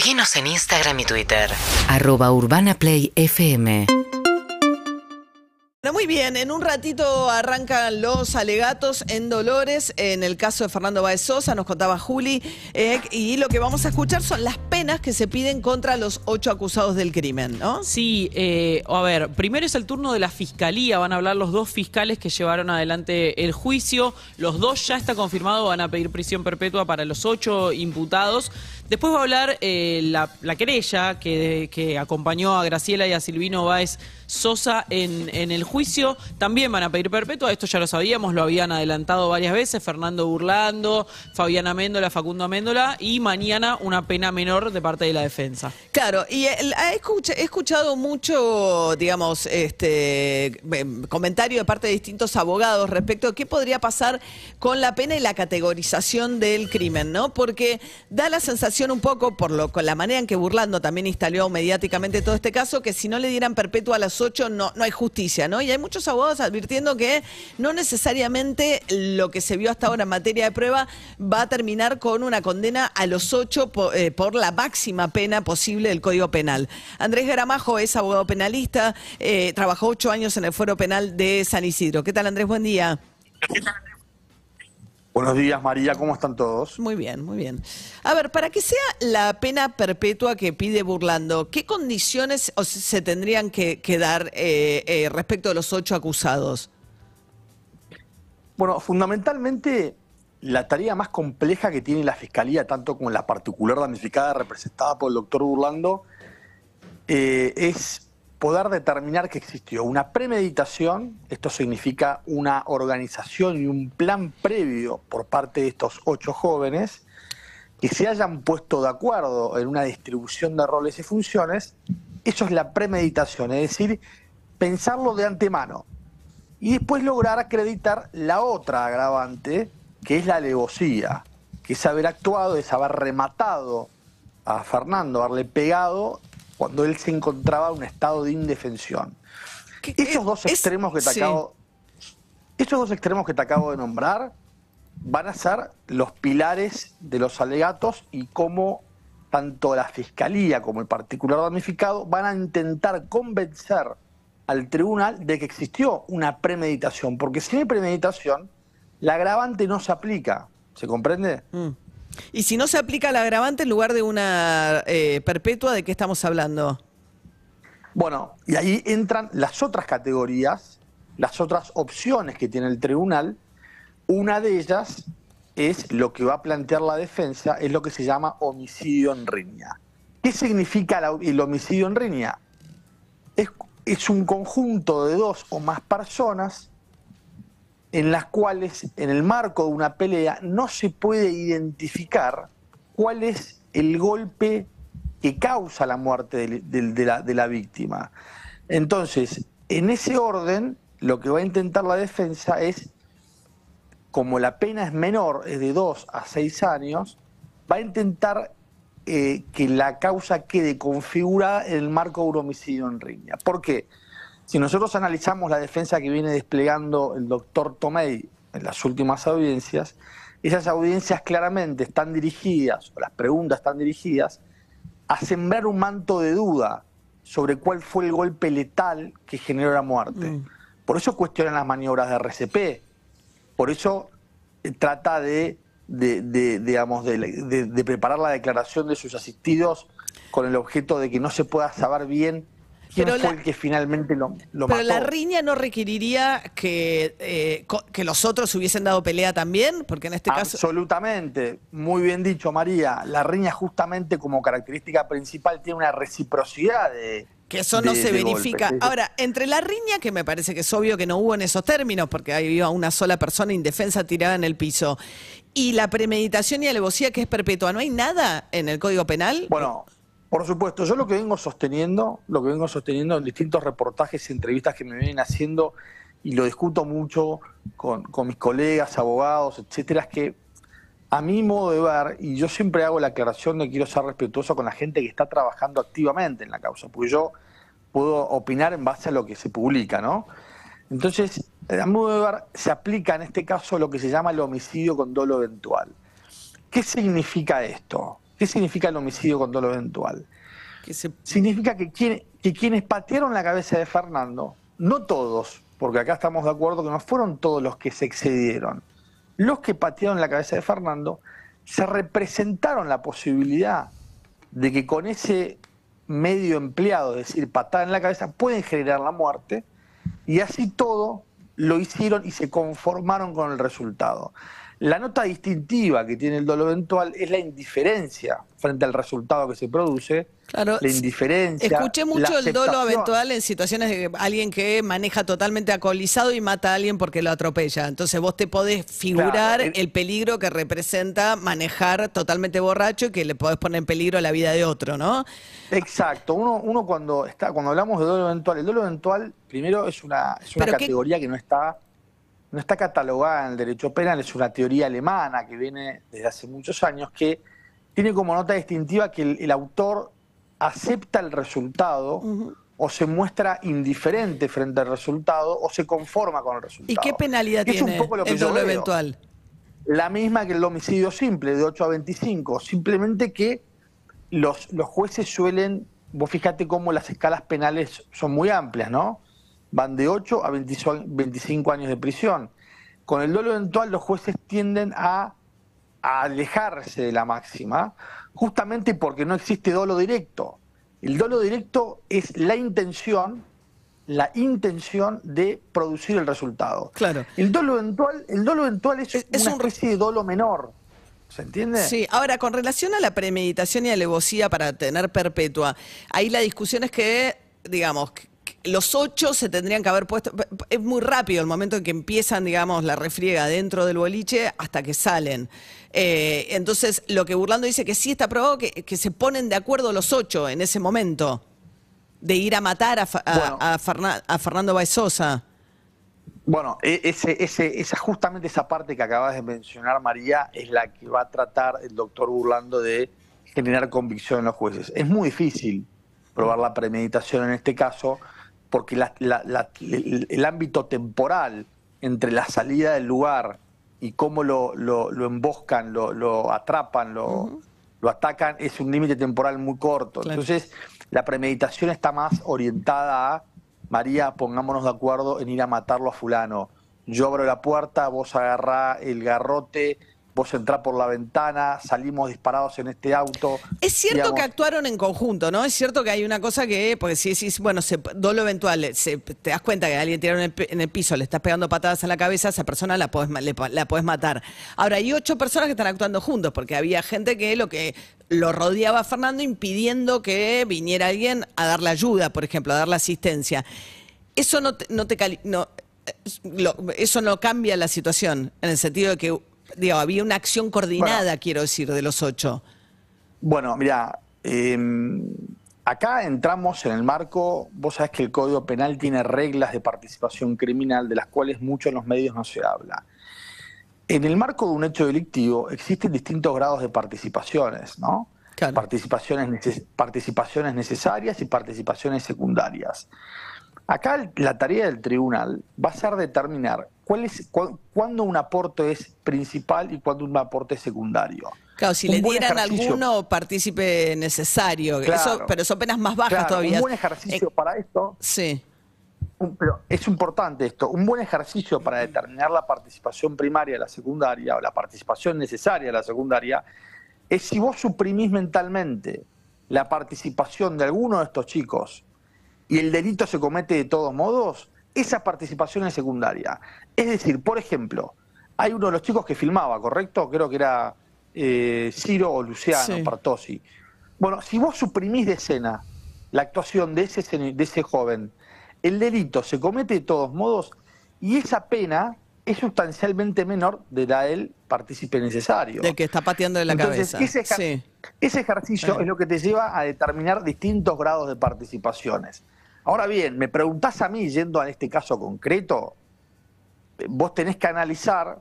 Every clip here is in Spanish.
Seguinos en Instagram y Twitter. Arroba Urbana Play FM. Bueno, muy bien, en un ratito arrancan los alegatos en Dolores, en el caso de Fernando Baez Sosa, nos contaba Juli, eh, y lo que vamos a escuchar son las penas que se piden contra los ocho acusados del crimen, ¿no? Sí, eh, a ver, primero es el turno de la fiscalía, van a hablar los dos fiscales que llevaron adelante el juicio, los dos ya está confirmado, van a pedir prisión perpetua para los ocho imputados. Después va a hablar eh, la, la, querella que, acompañó a Graciela y a Silvino Báez Sosa en, el juicio. También van a pedir perpetua, esto ya lo sabíamos, lo habían adelantado varias veces, Fernando Burlando, Fabiana Méndola, Facundo Méndola, y mañana una pena menor de parte de la defensa. Claro, y he, escuchado mucho, digamos, este em, comentario de parte de distintos abogados respecto a qué podría pasar con la pena y la categorización del crimen, ¿no? Porque da la sensación un poco, por lo, con la manera en que Burlando también instaló mediáticamente todo este caso, que si no le dieran perpetua a las ocho no, no hay justicia, ¿no? Y hay muchos abogados advirtiendo que no necesariamente lo que se vio hasta ahora en materia de prueba va a terminar con una condena a los ocho por, eh, por la máxima pena posible del Código Penal. Andrés Garamajo es abogado penalista, eh, trabajó ocho años en el Fuero Penal de San Isidro. ¿Qué tal, Andrés? Buen día. Buenos días, María, ¿cómo están todos? Muy bien, muy bien. A ver, para que sea la pena perpetua que pide Burlando, ¿qué condiciones se tendrían que, que dar eh, eh, respecto de los ocho acusados? Bueno, fundamentalmente la tarea más compleja que tiene la Fiscalía, tanto como la particular damnificada representada por el doctor Burlando, eh, es poder determinar que existió una premeditación, esto significa una organización y un plan previo por parte de estos ocho jóvenes, que se hayan puesto de acuerdo en una distribución de roles y funciones, eso es la premeditación, es decir, pensarlo de antemano. Y después lograr acreditar la otra agravante, que es la alevosía, que es haber actuado, es haber rematado a Fernando, haberle pegado cuando él se encontraba en un estado de indefensión. Estos dos extremos que te acabo, estos dos extremos que te acabo de nombrar van a ser los pilares de los alegatos y cómo tanto la fiscalía como el particular damnificado van a intentar convencer al tribunal de que existió una premeditación, porque si hay premeditación, la agravante no se aplica, ¿se comprende? Mm. Y si no se aplica la agravante en lugar de una eh, perpetua, ¿de qué estamos hablando? Bueno, y ahí entran las otras categorías, las otras opciones que tiene el tribunal. Una de ellas es lo que va a plantear la defensa, es lo que se llama homicidio en riña. ¿Qué significa el homicidio en riña? es un conjunto de dos o más personas en las cuales en el marco de una pelea no se puede identificar cuál es el golpe que causa la muerte de, la, víctima. Entonces, en ese orden, lo que va a intentar la defensa es, como la pena es menor, es de 2 a 6 años, va a intentar eh, que la causa quede configurada en el marco de un homicidio en riña. ¿Por qué? Si nosotros analizamos la defensa que viene desplegando el doctor Tomei en las últimas audiencias, esas audiencias claramente están dirigidas, o las preguntas están dirigidas, a sembrar un manto de duda sobre cuál fue el golpe letal que generó la muerte. Mm. Por eso cuestionan las maniobras de RCP, por eso eh, trata de, digamos, de preparar la declaración de sus asistidos con el objeto de que no se pueda saber bien ¿Quién pero fue el que finalmente lo, lo pero la riña no requeriría que, eh, que los otros hubiesen dado pelea también, porque en este caso... Absolutamente, muy bien dicho María. La riña justamente como característica principal tiene una reciprocidad de... Que eso no se verifica. Ahora, entre la riña, que me parece que es obvio que no hubo en esos términos, porque había una sola persona indefensa tirada en el piso, y la premeditación y alevosía que es perpetua, ¿no hay nada en el Código Penal? Bueno, por supuesto, yo lo que vengo sosteniendo, lo que vengo sosteniendo en distintos reportajes y entrevistas que me vienen haciendo, y lo discuto mucho con, mis colegas, abogados, etcétera, es que a mi modo de ver, y yo siempre hago la aclaración de que quiero ser respetuoso con la gente que está trabajando activamente en la causa, porque yo puedo opinar en base a lo que se publica, ¿no? Entonces, a mi modo de ver, se aplica en este caso lo que se llama el homicidio con dolo eventual. ¿Qué significa esto? ¿Qué significa el homicidio con dolo eventual? Que se- Significa que, quien- que quienes patearon la cabeza de Fernando, no todos, porque acá estamos de acuerdo que no fueron todos los que se excedieron, los que patearon la cabeza de Fernando, se representaron la posibilidad de que con ese medio empleado, es decir, patada en la cabeza, pueden generar la muerte, y así todo lo hicieron y se conformaron con el resultado. La nota distintiva que tiene el dolo eventual es la indiferencia frente al resultado que se produce, Claro, la indiferencia. Escuché mucho el dolo eventual en situaciones de alguien que maneja totalmente alcoholizado y mata a alguien porque lo atropella. Entonces vos te podés figurar Claro, el, el- peligro que representa manejar totalmente borracho y que le podés poner en peligro la vida de otro, ¿no? Exacto. Uno, uno cuando está, cuando hablamos de dolo eventual, el dolo eventual primero es una, es una Pero qué- categoría que no está, no está catalogada en el derecho penal, es una teoría alemana que viene desde hace muchos años, que tiene como nota distintiva que el, el autor acepta el resultado o se muestra indiferente frente al resultado o se conforma con el ¿Y resultado. qué penalidad es un tiene poco lo que el dolo eventual? La misma que el homicidio simple, de 8 a 25. Simplemente que los, los jueces suelen, vos fíjate cómo las escalas penales son muy amplias, ¿no? Van de 8 a 25 25 años de prisión. Con el dolo eventual los jueces tienden a, a alejarse de la máxima, justamente porque no existe dolo directo. El dolo directo es la intención, la intención de producir el resultado. Claro. El dolo eventual, el dolo eventual es, Es- es una un- especie de dolo menor. ¿Se entiende? Sí, ahora con relación a la premeditación y alevosía para tener perpetua, ahí la discusión es que, digamos, los ocho se tendrían que haber puesto. Es muy rápido el momento en que empiezan, digamos, la refriega dentro del boliche hasta que salen. Eh, entonces, lo que Burlando dice que sí está probado que, que se ponen de acuerdo los ocho en ese momento de ir a matar a, Fa- a- Bueno. a Ferna- a Fernando Baezosa. Bueno, e- ese, ese, esa, justamente esa parte que acabas de mencionar, María, es la que va a tratar el doctor Burlando de generar convicción en los jueces. Es muy difícil probar la premeditación en este caso, porque la- la- la- el, el ámbito temporal entre la salida del lugar y cómo lo, lo- lo emboscan, lo, lo atrapan, lo, lo atacan, es un límite temporal muy corto. Claro. Entonces, la premeditación está más orientada a, María, pongámonos de acuerdo en ir a matarlo a fulano. Yo abro la puerta, vos agarrá el garrote, vos entrá por la ventana, salimos disparados en este auto. Es cierto digamos. que actuaron en conjunto, ¿no? Es cierto que hay una cosa que, porque si decís, bueno, se, dolo eventual, se- te das cuenta que alguien tiró en el, pe- en el piso, le estás pegando patadas en la cabeza, a esa persona la podés, le la podés matar. Ahora, hay ocho personas que están actuando juntos, porque había gente que lo que lo rodeaba a Fernando impidiendo que viniera alguien a darle ayuda, por ejemplo, a darle asistencia. Eso no te, no te no, eh, eso no cambia la situación, en el sentido de que, digo, había una acción coordinada, Bueno. quiero decir, de los ocho. Bueno, mira, eh, acá entramos en el marco, vos sabés que el Código Penal tiene reglas de participación criminal de las cuales mucho en los medios no se habla. En el marco de un hecho delictivo existen distintos grados de participaciones, ¿no? Claro. Participaciones, neces- participaciones necesarias y participaciones secundarias. Acá la tarea del tribunal va a ser determinar cuál es, cu- cuándo un aporte es principal y cuándo un aporte es secundario. Claro, si Un le dieran alguno partícipe necesario, Claro. eso, pero son penas más bajas Claro, todavía. Un buen ejercicio Eh, para esto, sí, un- pero es importante esto, un buen ejercicio para determinar la participación primaria de la secundaria o la participación necesaria de la secundaria es si vos suprimís mentalmente la participación de alguno de estos chicos y el delito se comete de todos modos, esa participación es secundaria. Es decir, por ejemplo, hay uno de los chicos que filmaba, ¿correcto? Creo que era eh, Ciro o Luciano Sí. Partosi. Bueno, si vos suprimís de escena la actuación de ese, seni- de ese joven, el delito se comete de todos modos y esa pena es sustancialmente menor de la del partícipe necesario. del que está pateando de la Entonces, cabeza. ese, ejer- Sí. ese ejercicio Sí. es lo que te lleva a determinar distintos grados de participaciones. Ahora bien, me preguntás a mí, yendo a este caso concreto, vos tenés que analizar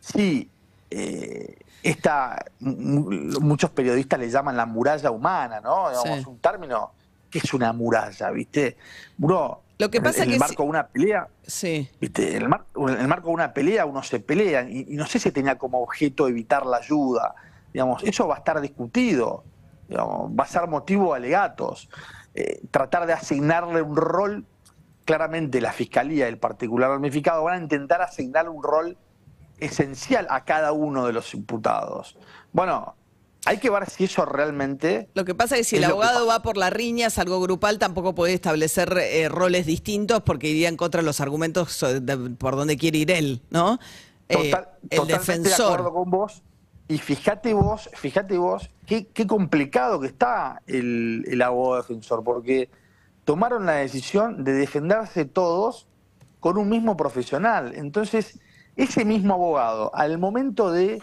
si eh, esta, mu- muchos periodistas le llaman la muralla humana, ¿no? Digamos, Sí. un término que es una muralla, ¿viste? Uno, Lo que en- pasa en que el si- marco de una pelea, Sí. ¿Viste? En el, mar- en el marco de una pelea uno se pelea y, y no sé si tenía como objeto evitar la ayuda. digamos, eso va a estar discutido, digamos, va a ser motivo de alegatos. Eh, tratar de asignarle un rol, claramente la Fiscalía y el particular ramificado van a intentar asignarle un rol esencial a cada uno de los imputados. Bueno, hay que ver si eso realmente... Lo que pasa es que si Es el abogado va por la riña, es algo grupal, tampoco puede establecer eh, roles distintos porque iría en contra de los argumentos eh, de- por donde quiere ir él, ¿no? Eh, Total- el totalmente de acuerdo defensor. con vos. Y fíjate vos, fíjate vos, qué, qué complicado que está el, el abogado defensor, porque tomaron la decisión de defenderse todos con un mismo profesional. Entonces, ese mismo abogado, al momento de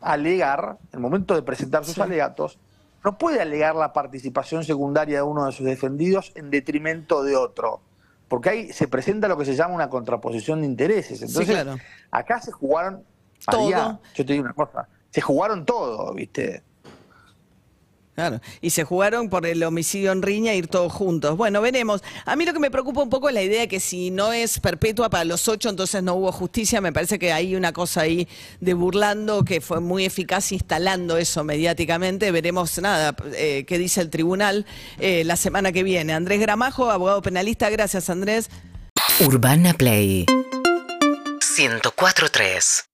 alegar, al momento de presentar sus alegatos, no puede alegar la participación secundaria de uno de sus defendidos en detrimento de otro. Porque ahí se presenta lo que se llama una contraposición de intereses. Entonces, claro. acá se jugaron, Todo. María, yo te digo una cosa, se jugaron todo, ¿viste? Claro. Y se jugaron por el homicidio en riña ir todos juntos. Bueno, veremos. A mí lo que me preocupa un poco es la idea de que si no es perpetua para los ocho, entonces no hubo justicia. Me parece que hay una cosa ahí de burlando que fue muy eficaz instalando eso mediáticamente. Veremos nada, eh, qué dice el tribunal eh, la semana que viene. Andrés Gramajo, abogado penalista. Gracias, Andrés. Urbana Play 104.3